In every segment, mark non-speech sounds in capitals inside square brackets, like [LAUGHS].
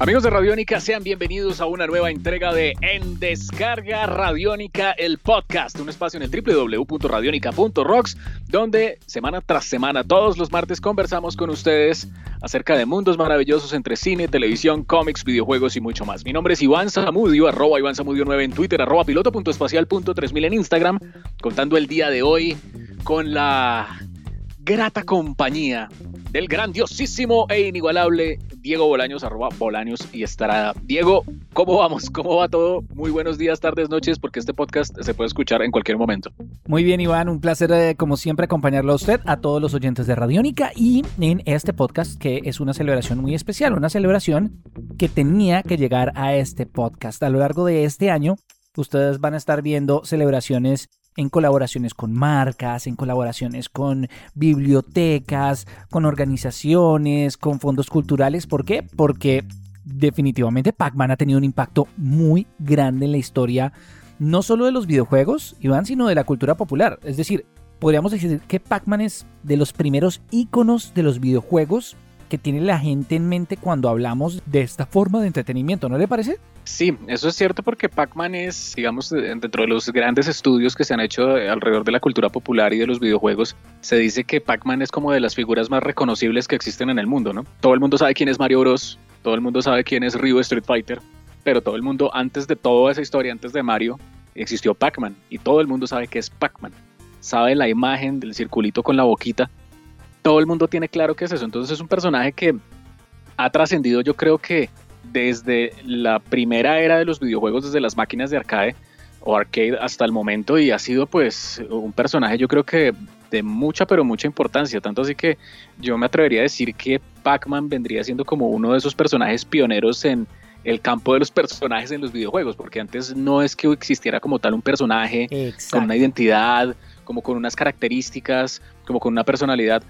Amigos de Radiónica, sean bienvenidos a una nueva entrega de En Descarga Radiónica, el podcast, un espacio en el www.radionica.rocks, donde semana tras semana, todos los martes, conversamos con ustedes acerca de mundos maravillosos entre cine, televisión, cómics, videojuegos y mucho más. Mi nombre es Iván Zamudio, arroba Iván Zamudio 9 en Twitter, arroba piloto.espacial.3000 en Instagram, contando el día de hoy con la grata compañía del grandiosísimo e inigualable Diego Bolaños, arroba Bolaños y estará. Diego, ¿cómo vamos? ¿Cómo va todo? Muy buenos días, tardes, noches, porque este podcast se puede escuchar en cualquier momento. Muy bien, Iván, un placer eh, como siempre acompañarlo a usted, a todos los oyentes de Radiónica y en este podcast que es una celebración muy especial, una celebración que tenía que llegar a este podcast. A lo largo de este año, ustedes van a estar viendo celebraciones en colaboraciones con marcas, en colaboraciones con bibliotecas, con organizaciones, con fondos culturales. ¿Por qué? Porque definitivamente Pac-Man ha tenido un impacto muy grande en la historia, no solo de los videojuegos, Iván, sino de la cultura popular. Es decir, podríamos decir que Pac-Man es de los primeros íconos de los videojuegos que tiene la gente en mente cuando hablamos de esta forma de entretenimiento, ¿no le parece? Sí, eso es cierto porque Pac-Man es, digamos, dentro de los grandes estudios que se han hecho alrededor de la cultura popular y de los videojuegos, se dice que Pac-Man es como de las figuras más reconocibles que existen en el mundo, ¿no? Todo el mundo sabe quién es Mario Bros, todo el mundo sabe quién es Ryu Street Fighter, pero todo el mundo, antes de toda esa historia, antes de Mario, existió Pac-Man y todo el mundo sabe que es Pac-Man. Sabe la imagen del circulito con la boquita todo el mundo tiene claro qué es eso. Entonces es un personaje que ha trascendido yo creo que desde la primera era de los videojuegos, desde las máquinas de arcade o arcade hasta el momento y ha sido pues un personaje yo creo que de mucha pero mucha importancia, tanto así que yo me atrevería a decir que Pac-Man vendría siendo como uno de esos personajes pioneros en el campo de los personajes en los videojuegos, porque antes no es que existiera como tal un personaje con una identidad, como con unas características, como con una personalidad,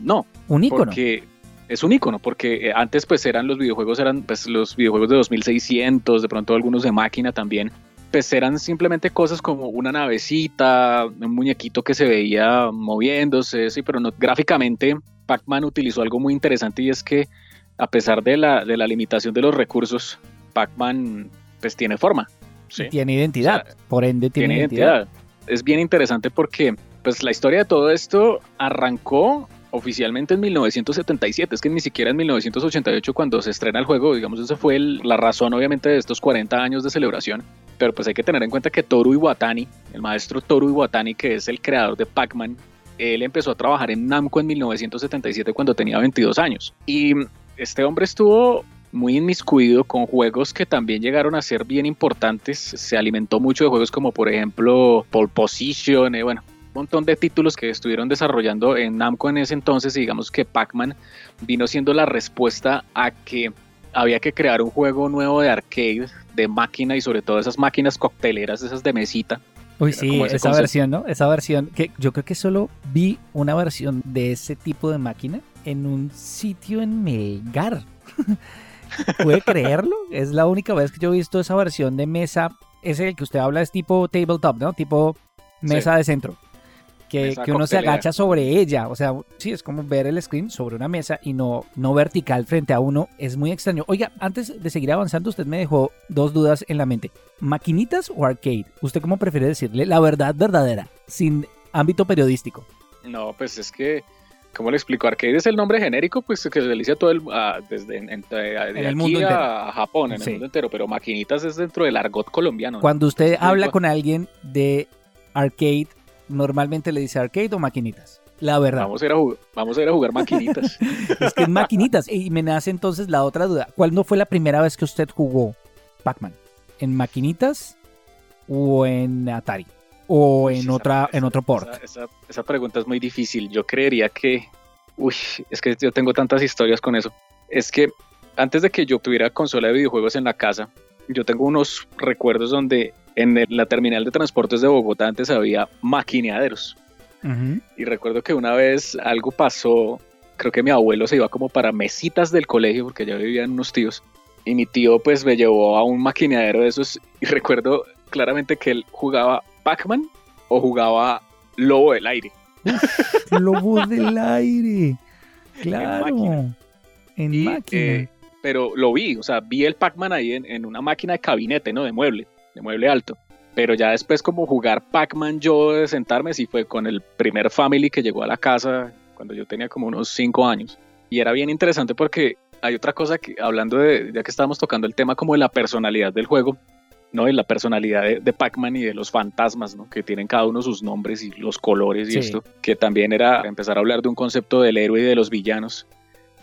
no. Un ícono. Porque es un icono, porque eh, antes pues eran los videojuegos, eran pues los videojuegos de 2600, de pronto algunos de máquina también, pues eran simplemente cosas como una navecita, un muñequito que se veía moviéndose, sí, pero no, gráficamente Pac-Man utilizó algo muy interesante y es que a pesar de la, de la limitación de los recursos, Pac-Man pues tiene forma. ¿sí? Tiene identidad, por ende tiene, identidad. Es bien interesante porque pues la historia de todo esto arrancó oficialmente en 1977, es que ni siquiera en 1988 cuando se estrena el juego, digamos, esa fue la razón obviamente de estos 40 años de celebración, pero pues hay que tener en cuenta que Toru Iwatani, el maestro Toru Iwatani, que es el creador de Pac-Man, él empezó a trabajar en Namco en 1977 cuando tenía 22 años. Y este hombre estuvo muy inmiscuido con juegos que también llegaron a ser bien importantes. Se alimentó mucho de juegos como por ejemplo Pole Position, eh, bueno, montón de títulos que estuvieron desarrollando en Namco en ese entonces y digamos que Pac-Man vino siendo la respuesta a que había que crear un juego nuevo de arcade, de máquina y sobre todo esas máquinas cocteleras, esas de mesita. Uy, sí, esa versión, ¿no? Esa versión, que yo creo que solo vi una versión de ese tipo de máquina en un sitio en Melgar. [LAUGHS] ¿Puede creerlo? Es la única vez que yo he visto esa versión de mesa. Ese que usted habla es tipo tabletop, ¿no? Tipo mesa de centro que, uno se agacha sobre ella. O sea, sí, es como ver el screen sobre una mesa y no, no vertical frente a uno. Es muy extraño. Oiga, antes de seguir avanzando, usted me dejó dos dudas en la mente. ¿Maquinitas o arcade? ¿Usted cómo prefiere decirle la verdad verdadera, sin ámbito periodístico? No, pues es que... ¿Cómo le explico? Arcade es el nombre genérico, pues que se le dice a todo el, desde en, el mundo a Japón, en el mundo entero, pero maquinitas es dentro del argot colombiano. Cuando usted habla con alguien de arcade, normalmente le dice arcade o maquinitas. La verdad. Vamos a ir a jugar, vamos a, ir a jugar maquinitas. [LAUGHS] es que es maquinitas. Y me nace entonces la otra duda. ¿Cuál no fue la primera vez que usted jugó Pac-Man? ¿En maquinitas o en Atari? ¿O en, otra, en otro port? Esa, esa, pregunta es muy difícil. Yo creería que... Uy, es que yo tengo tantas historias con eso. Es que antes de que yo tuviera consola de videojuegos en la casa, yo tengo unos recuerdos donde en la terminal de transportes de Bogotá antes había maquineaderos. Y recuerdo que una vez algo pasó, creo que mi abuelo se iba como para mesitas del colegio, porque ya vivían unos tíos, y mi tío pues me llevó a un maquineadero de esos, y [LAUGHS] recuerdo claramente que él jugaba Pac-Man o jugaba Lobo del Aire. Lobo [LAUGHS] del Aire. Claro. En máquina. Eh, pero lo vi, o sea, vi el Pac-Man ahí en, en, una máquina de gabinete, ¿no? De mueble, de mueble alto. Pero ya después como jugar Pac-Man yo de sentarme, sí fue con el primer Family que llegó a la casa cuando yo tenía como unos 5 años. Y era bien interesante porque hay otra cosa que, hablando de, ya que estábamos tocando el tema como de la personalidad del juego, ¿no? Y la personalidad de, Pac-Man y de los fantasmas, ¿no? Que tienen cada uno sus nombres y los colores y esto, que también era empezar a hablar de un concepto del héroe y de los villanos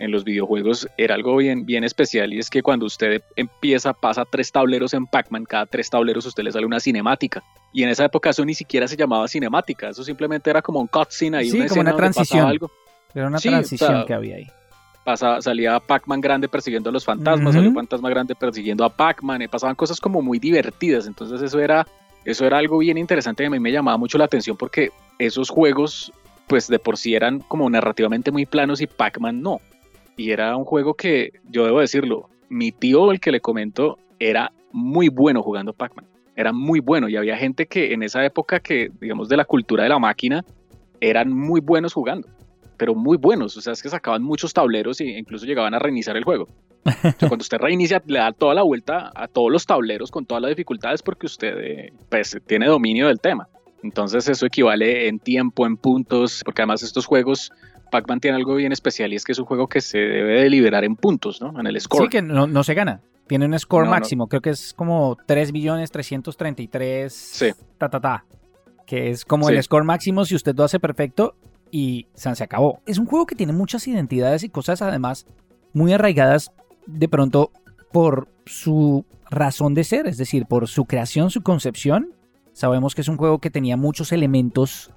en los videojuegos era algo bien, bien especial y es que cuando usted empieza, pasa tres tableros en Pac-Man, cada tres tableros usted le sale una cinemática. Y en esa época eso ni siquiera se llamaba cinemática, eso simplemente era como un cutscene ahí. Sí, una como una transición. Algo. Era una transición que había ahí. Pasa, salía Pac-Man grande persiguiendo a los fantasmas, salía Fantasma grande persiguiendo a Pac-Man, y pasaban cosas como muy divertidas, entonces eso era, eso era algo bien interesante y a mí me llamaba mucho la atención porque esos juegos pues de por sí eran como narrativamente muy planos y Pac-Man no. Y era un juego que, yo debo decirlo, mi tío, el que le comento, era muy bueno jugando Pac-Man. Era muy bueno y había gente que en esa época que, digamos, de la cultura de la máquina, eran muy buenos jugando, pero muy buenos. O sea, es que sacaban muchos tableros e incluso llegaban a reiniciar el juego. [LAUGHS] cuando usted reinicia, le da toda la vuelta a todos los tableros con todas las dificultades porque usted eh, pues, tiene dominio del tema. Entonces eso equivale en tiempo, en puntos, porque además estos juegos Pac-Man tiene algo bien especial y es que es un juego que se debe de liberar en puntos, ¿no? En el score. Sí, que no, no se gana. Tiene un score máximo. Creo que es como 3 billones 333. Sí. Ta, ta, ta. Que es como el score máximo si usted lo hace perfecto y se acabó. Es un juego que tiene muchas identidades y cosas además muy arraigadas de pronto por su razón de ser, es decir, por su creación, su concepción. Sabemos que es un juego que tenía muchos elementos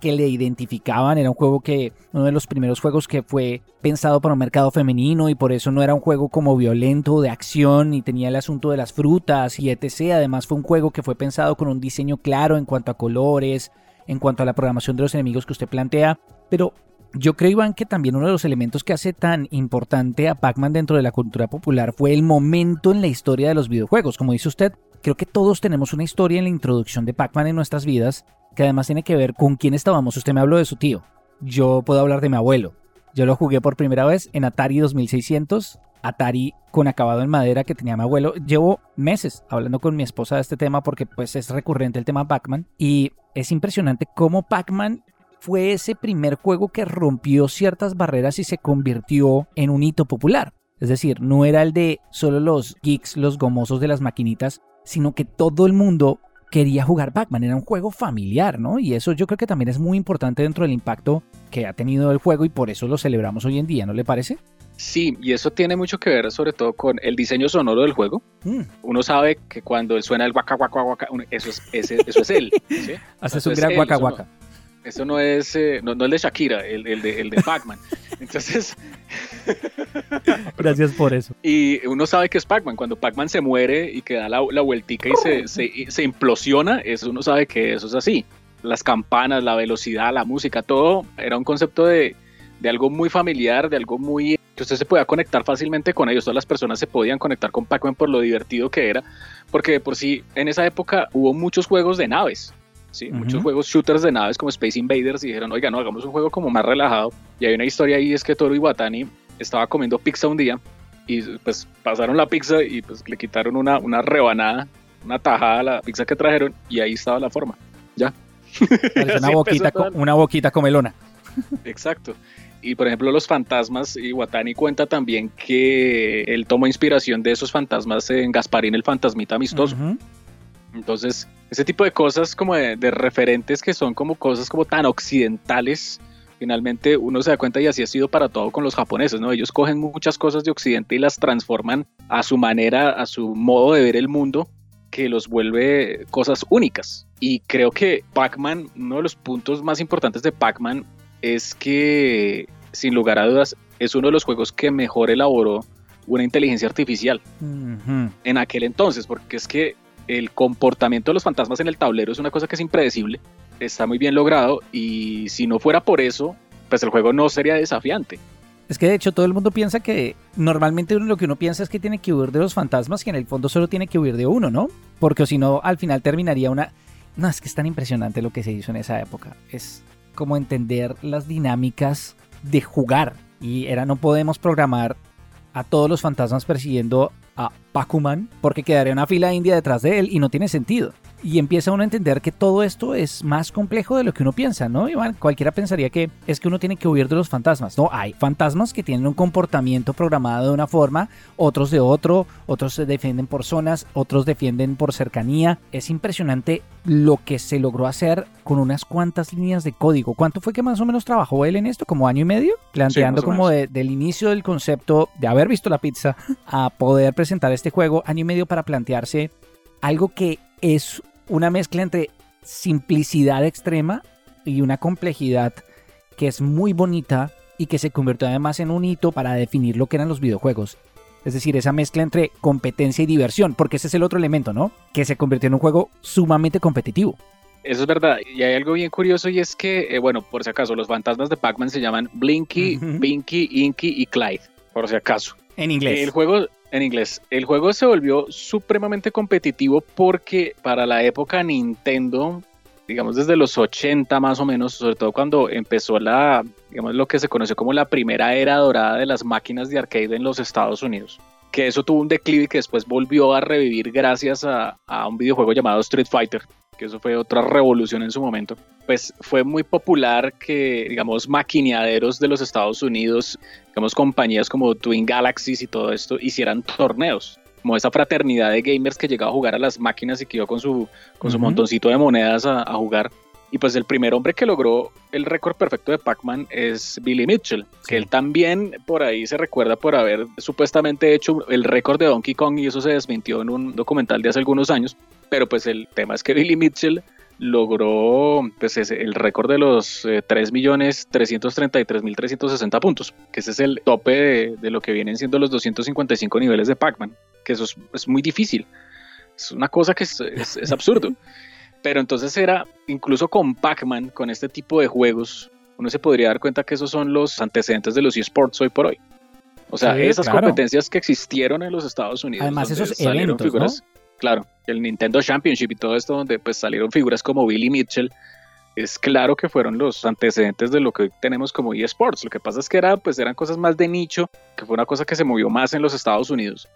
que le identificaban. Era un juego que, uno de los primeros juegos que fue pensado para un mercado femenino y por eso no era un juego como violento, de acción, y tenía el asunto de las frutas y etc. Además fue un juego que fue pensado con un diseño claro en cuanto a colores, en cuanto a la programación de los enemigos que usted plantea. Pero yo creo, Iván, que también uno de los elementos que hace tan importante a Pac-Man dentro de la cultura popular fue el momento en la historia de los videojuegos. Como dice usted, creo que todos tenemos una historia en la introducción de Pac-Man en nuestras vidas que además tiene que ver con quién estábamos. Usted me habló de su tío. Yo puedo hablar de mi abuelo. Yo lo jugué por primera vez en Atari 2600, Atari con acabado en madera que tenía mi abuelo. Llevo meses hablando con mi esposa de este tema porque pues es recurrente el tema Pac-Man y es impresionante cómo Pac-Man fue ese primer juego que rompió ciertas barreras y se convirtió en un hito popular. Es decir, no era el de solo los geeks, los gomosos de las maquinitas, sino que todo el mundo quería jugar Pac-Man, era un juego familiar, ¿no? Y eso yo creo que también es muy importante dentro del impacto que ha tenido el juego y por eso lo celebramos hoy en día, ¿no le parece? Sí, y eso tiene mucho que ver sobre todo con el diseño sonoro del juego. Mm. Uno sabe que cuando suena el guaca guaca guaca, eso es, eso es él. ¿sí? [LAUGHS] Hace su gran guaca guaca. Eso no es, eh, no, el de Shakira, el, el de, el de Pac-Man. [LAUGHS] Entonces. [LAUGHS] Gracias por eso. Y uno sabe que es Pac-Man. Cuando Pac-Man se muere y que da la, la vueltica y se, se, se, implosiona, eso uno sabe que eso es así. Las campanas, la velocidad, la música, todo era un concepto de, de algo muy familiar, de algo muy que usted se podía conectar fácilmente con ellos. Todas las personas se podían conectar con Pac-Man por lo divertido que era, porque de por sí en esa época hubo muchos juegos de naves. ¿Sí? Muchos juegos shooters de naves como Space Invaders y dijeron, oiga, no, hagamos un juego como más relajado. Y hay una historia ahí, es que Toro Iwatani estaba comiendo pizza un día y pues pasaron la pizza y pues le quitaron una, una rebanada, una tajada a la pizza que trajeron y ahí estaba la forma. Ya. una, [LAUGHS] boquita, una boquita comelona. Exacto. Y por ejemplo, los fantasmas, Iwatani cuenta también que él tomó inspiración de esos fantasmas en Gasparín, el fantasmita amistoso. Entonces, ese tipo de cosas como de, referentes que son como cosas como tan occidentales, finalmente uno se da cuenta y así ha sido para todo con los japoneses, ¿no? Ellos cogen muchas cosas de occidente y las transforman a su manera, a su modo de ver el mundo, que los vuelve cosas únicas. Y creo que Pac-Man, uno de los puntos más importantes de Pac-Man es que, sin lugar a dudas, es uno de los juegos que mejor elaboró una inteligencia artificial en aquel entonces, porque es que el comportamiento de los fantasmas en el tablero es una cosa que es impredecible, está muy bien logrado y si no fuera por eso, pues el juego no sería desafiante. Es que de hecho todo el mundo piensa que normalmente uno lo que uno piensa es que tiene que huir de los fantasmas y en el fondo solo tiene que huir de uno, ¿no? Porque si no, al final terminaría una... No, es que es tan impresionante lo que se hizo en esa época. Es como entender las dinámicas de jugar. Y era no podemos programar a todos los fantasmas persiguiendo a Pac-Man porque quedaría una fila india detrás de él y no tiene sentido y empieza uno a entender que todo esto es más complejo de lo que uno piensa, ¿no? Iván, cualquiera pensaría que es que uno tiene que huir de los fantasmas. No, hay fantasmas que tienen un comportamiento programado de una forma, otros de otro, otros se defienden por zonas, otros defienden por cercanía. Es impresionante lo que se logró hacer con unas cuantas líneas de código. ¿Cuánto fue que más o menos trabajó él en esto? ¿Como año y medio? Planteando como del inicio del concepto de haber visto la pizza a poder presentar este juego, año y medio para plantearse algo que es una mezcla entre simplicidad extrema y una complejidad que es muy bonita y que se convirtió además en un hito para definir lo que eran los videojuegos. Es decir, esa mezcla entre competencia y diversión, porque ese es el otro elemento, ¿no? Que se convirtió en un juego sumamente competitivo. Eso es verdad. Y hay algo bien curioso y es que, eh, bueno, por si acaso, los fantasmas de Pac-Man se llaman Blinky, Pinky, Inky y Clyde, por si acaso. En inglés. El juego, en inglés. El juego se volvió supremamente competitivo porque para la época Nintendo, digamos desde los 80 más o menos, sobre todo cuando empezó la, digamos lo que se conoció como la primera era dorada de las máquinas de arcade en los Estados Unidos. Que eso tuvo un declive que después volvió a revivir gracias a un videojuego llamado Street Fighter, que eso fue otra revolución en su momento, pues fue muy popular que, digamos, maquineaderos de los Estados Unidos, digamos, compañías como Twin Galaxies y todo esto, hicieran torneos. Como esa fraternidad de gamers que llegaba a jugar a las máquinas y que iba con su, con su montoncito de monedas a, jugar. Y pues el primer hombre que logró el récord perfecto de Pac-Man es Billy Mitchell, que él también por ahí se recuerda por haber supuestamente hecho el récord de Donkey Kong y eso se desmintió en un documental de hace algunos años. Pero pues el tema es que Billy Mitchell logró pues el récord de los 3.333.360 eh, puntos, que ese es el tope de, lo que vienen siendo los 255 niveles de Pac-Man, que eso es, muy difícil. Es una cosa que es, es absurdo. [LAUGHS] Pero entonces era, incluso con Pac-Man, con este tipo de juegos, uno se podría dar cuenta que esos son los antecedentes de los eSports hoy por hoy. O sea, esas competencias que existieron en los Estados Unidos. Además, esos eventos, figuras, claro, el Nintendo Championship y todo esto, donde pues salieron figuras como Billy Mitchell, es claro que fueron los antecedentes de lo que tenemos como eSports. Lo que pasa es que era, pues, eran cosas más de nicho, que fue una cosa que se movió más en los Estados Unidos.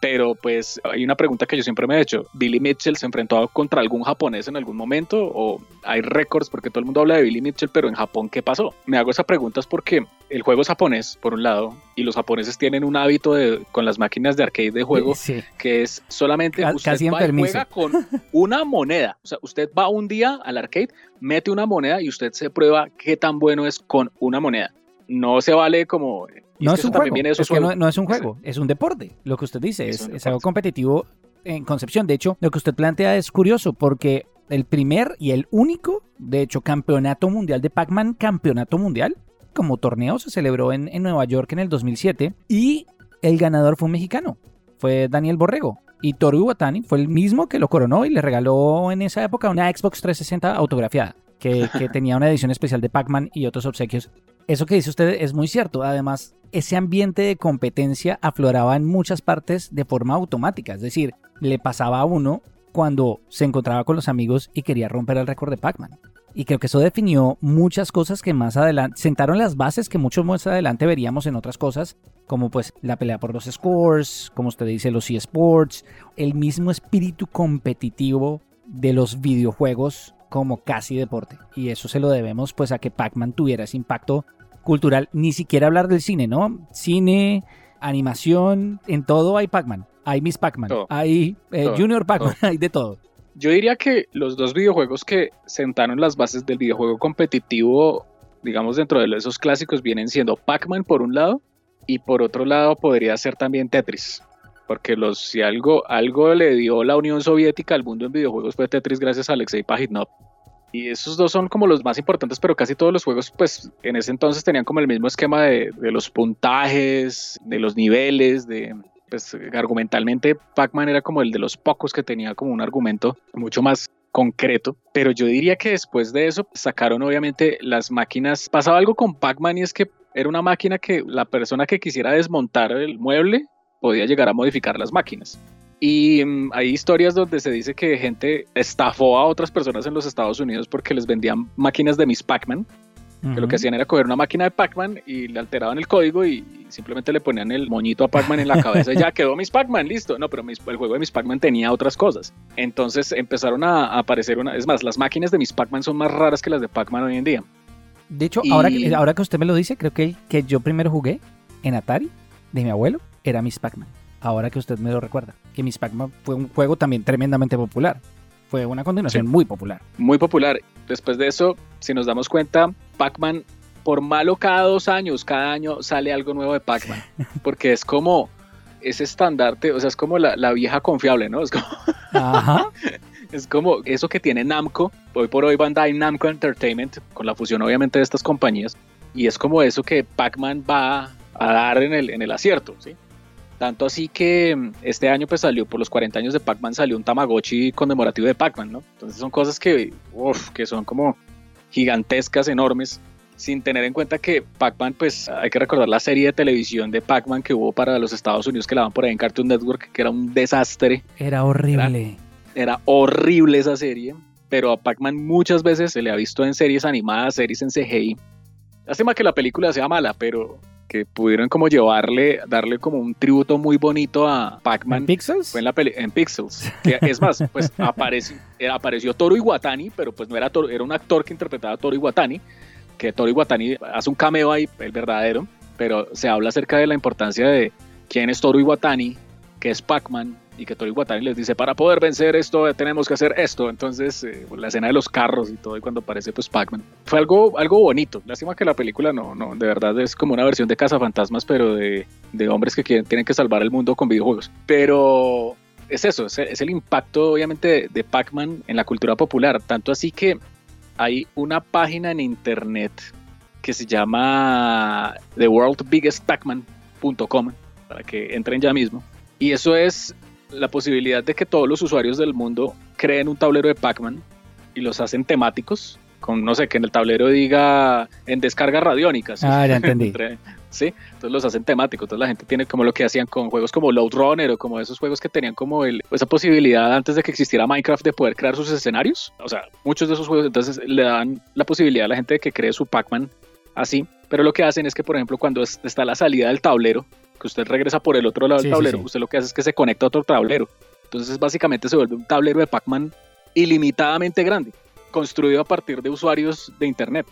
Pero pues hay una pregunta que yo siempre me he hecho. ¿Billy Mitchell se enfrentó contra algún japonés en algún momento? ¿O hay récords? Porque todo el mundo habla de Billy Mitchell, pero en Japón, ¿qué pasó? Me hago esa pregunta es porque el juego es japonés, por un lado, y los japoneses tienen un hábito de, con las máquinas de arcade de juego que es solamente usted va y juega con una moneda. O sea, usted va un día al arcade, mete una moneda y usted se prueba qué tan bueno es con una moneda. No se vale como no es, un juego. es que no, es un juego, es un deporte. Lo que usted dice es, algo competitivo en concepción. De hecho, lo que usted plantea es curioso porque el primer y el único, de hecho, campeonato mundial de Pac-Man, campeonato mundial, como torneo, se celebró en, en Nueva York en el 2007 y el ganador fue un mexicano, fue Daniel Borrego. Y Toru Iwatani fue el mismo que lo coronó y le regaló en esa época una Xbox 360 autografiada, que, que tenía una edición especial de Pac-Man y otros obsequios. Eso que dice usted es muy cierto. Además, ese ambiente de competencia afloraba en muchas partes de forma automática. Es decir, le pasaba a uno cuando se encontraba con los amigos y quería romper el récord de Pac-Man. Y creo que eso definió muchas cosas que más adelante sentaron las bases que mucho más adelante veríamos en otras cosas, como pues la pelea por los scores, como usted dice, los eSports, el mismo espíritu competitivo de los videojuegos como casi deporte. Y eso se lo debemos pues a que Pac-Man tuviera ese impacto cultural, ni siquiera hablar del cine, ¿no? Cine, animación, en todo hay Pac-Man. Hay Miss Pac-Man, hay eh, Junior Pac-Man, [LAUGHS] hay de todo. Yo diría que los dos videojuegos que sentaron las bases del videojuego competitivo, digamos dentro de esos clásicos, vienen siendo Pac-Man por un lado y por otro lado podría ser también Tetris. Porque los, si algo, algo le dio la Unión Soviética al mundo en videojuegos fue Tetris gracias a Alexei Pajitnov. Y esos dos son como los más importantes, pero casi todos los juegos, pues en ese entonces tenían como el mismo esquema de, los puntajes, de los niveles, de, pues argumentalmente Pac-Man era como el de los pocos que tenía como un argumento mucho más concreto, pero yo diría que después de eso sacaron obviamente las máquinas, pasaba algo con Pac-Man y es que era una máquina que la persona que quisiera desmontar el mueble podía llegar a modificar las máquinas. Y mm, hay historias donde se dice que gente estafó a otras personas en los Estados Unidos porque les vendían máquinas de Miss Pac-Man. Que lo que hacían era coger una máquina de Pac-Man y le alteraban el código y, simplemente le ponían el moñito a Pac-Man en la cabeza y ya quedó Miss Pac-Man, listo. No, pero el juego de Miss Pac-Man tenía otras cosas. Entonces empezaron a, aparecer una. Es más, las máquinas de Miss Pac-Man son más raras que las de Pac-Man hoy en día. De hecho, ahora, que, ahora que usted me lo dice, creo que que yo primero jugué en Atari de mi abuelo era Miss Pac-Man. Ahora que usted me lo recuerda, que Miss Pac-Man fue un juego también tremendamente popular fue una continuación muy popular. Muy popular. Después de eso, si nos damos cuenta, Pac-Man, por malo cada dos años, cada año sale algo nuevo de Pac-Man, [LAUGHS] porque es como ese estandarte, o sea, es como la, vieja confiable, ¿no? Es como, [LAUGHS] es como eso que tiene Namco, hoy por hoy Bandai Namco Entertainment, con la fusión obviamente de estas compañías, y es como eso que Pac-Man va a dar en el, en el acierto, ¿sí? Tanto así que mm, este año pues salió, por los 40 años de Pac-Man salió un Tamagotchi conmemorativo de Pac-Man, ¿no? Entonces son cosas que, que son como gigantescas, enormes, sin tener en cuenta que Pac-Man, pues hay que recordar la serie de televisión de Pac-Man que hubo para los Estados Unidos que la van por ahí en Cartoon Network, que era un desastre. Era horrible. Era, era horrible esa serie, pero a Pac-Man muchas veces se le ha visto en series animadas, series en CGI. Lástima que la película sea mala, pero que pudieron como llevarle, darle como un tributo muy bonito a Pac-Man. ¿En Pixels? Fue en la peli en Pixels. es más, pues [LAUGHS] apareció, eh, apareció Toru Iwatani, pero pues no era Toru, era un actor que interpretaba a Toru Iwatani, que Toru Iwatani hace un cameo ahí, el verdadero, pero se habla acerca de la importancia de quién es Toru Iwatani, qué es Pac-Man, y que Tori Watani les dice, para poder vencer esto tenemos que hacer esto. Entonces, eh, la escena de los carros y todo, y cuando aparece pues Pac-Man. Fue algo, algo bonito. Lástima que la película no, no, de verdad es como una versión de Cazafantasmas, pero de, de hombres que quieren, tienen que salvar el mundo con videojuegos. Pero es eso, es, el impacto obviamente de, de Pac-Man en la cultura popular. Tanto así que hay una página en internet que se llama theworldbiggestpacman.com para que entren ya mismo. Y eso es la posibilidad de que todos los usuarios del mundo creen un tablero de Pac-Man y los hacen temáticos, con no sé, que en el tablero diga en descarga radiónica. Ah, ya entendí. [LAUGHS] sí, entonces los hacen temáticos. Entonces la gente tiene como lo que hacían con juegos como Load Runner o como esos juegos que tenían como el, esa posibilidad antes de que existiera Minecraft de poder crear sus escenarios. O sea, muchos de esos juegos entonces le dan la posibilidad a la gente de que cree su Pac-Man así. Pero lo que hacen es que, por ejemplo, cuando está la salida del tablero, que usted regresa por el otro lado del tablero, usted lo que hace es que se conecta a otro tablero. Entonces básicamente se vuelve un tablero de Pac-Man ilimitadamente grande, construido a partir de usuarios de Internet.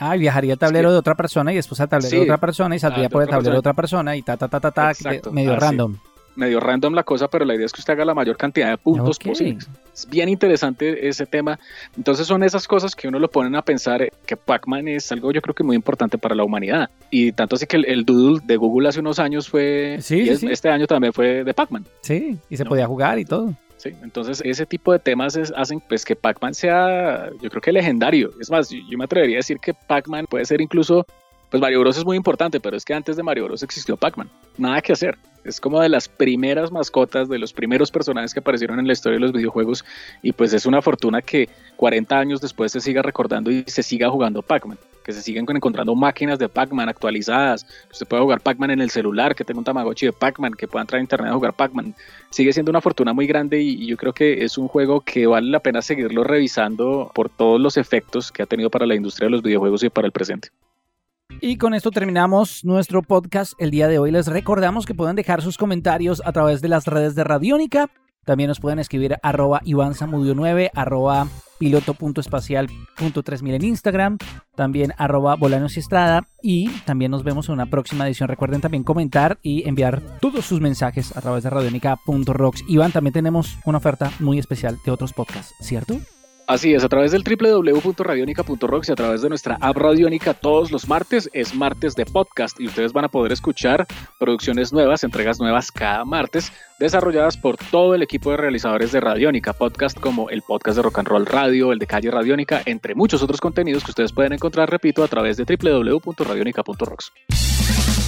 Ah, viajaría al tablero de otra persona y después al tablero de otra persona y saldría ah, por el tablero de otra persona y ta, ta, ta, ta, ta, medio random medio random la cosa, pero la idea es que usted haga la mayor cantidad de puntos posibles. Es bien interesante ese tema. Entonces son esas cosas que uno lo ponen a pensar eh, que Pac-Man es algo yo creo que muy importante para la humanidad. Y tanto así que el, Doodle de Google hace unos años fue, sí, este año también fue de Pac-Man. Sí, y se podía jugar y todo. Sí, entonces ese tipo de temas hacen pues que Pac-Man sea, yo creo que legendario. Es más, yo, me atrevería a decir que Pac-Man puede ser incluso pues Mario Bros es muy importante, pero es que antes de Mario Bros existió Pac-Man. Nada que hacer. Es como de las primeras mascotas, de los primeros personajes que aparecieron en la historia de los videojuegos. Y pues es una fortuna que 40 años después se siga recordando y se siga jugando Pac-Man. Que se sigan encontrando máquinas de Pac-Man actualizadas. Que usted pueda jugar Pac-Man en el celular, que tenga un Tamagotchi de Pac-Man, que pueda entrar a internet a jugar Pac-Man. Sigue siendo una fortuna muy grande y yo creo que es un juego que vale la pena seguirlo revisando por todos los efectos que ha tenido para la industria de los videojuegos y para el presente. Y con esto terminamos nuestro podcast el día de hoy. Les recordamos que pueden dejar sus comentarios a través de las redes de Radiónica. También nos pueden escribir arroba Iván 9, arroba piloto.espacial.3000 en Instagram, también arroba Bolanos y Estrada y también nos vemos en una próxima edición. Recuerden también comentar y enviar todos sus mensajes a través de radionica.rocks. Iván, también tenemos una oferta muy especial de otros podcasts, ¿cierto? Así es, a través del www.radionica.rocks y a través de nuestra app Radionica todos los martes es martes de podcast y ustedes van a poder escuchar producciones nuevas, entregas nuevas cada martes, desarrolladas por todo el equipo de realizadores de Radionica, podcast como el podcast de Rock and Roll Radio, el de Calle Radionica, entre muchos otros contenidos que ustedes pueden encontrar, repito, a través de www.radionica.rocks.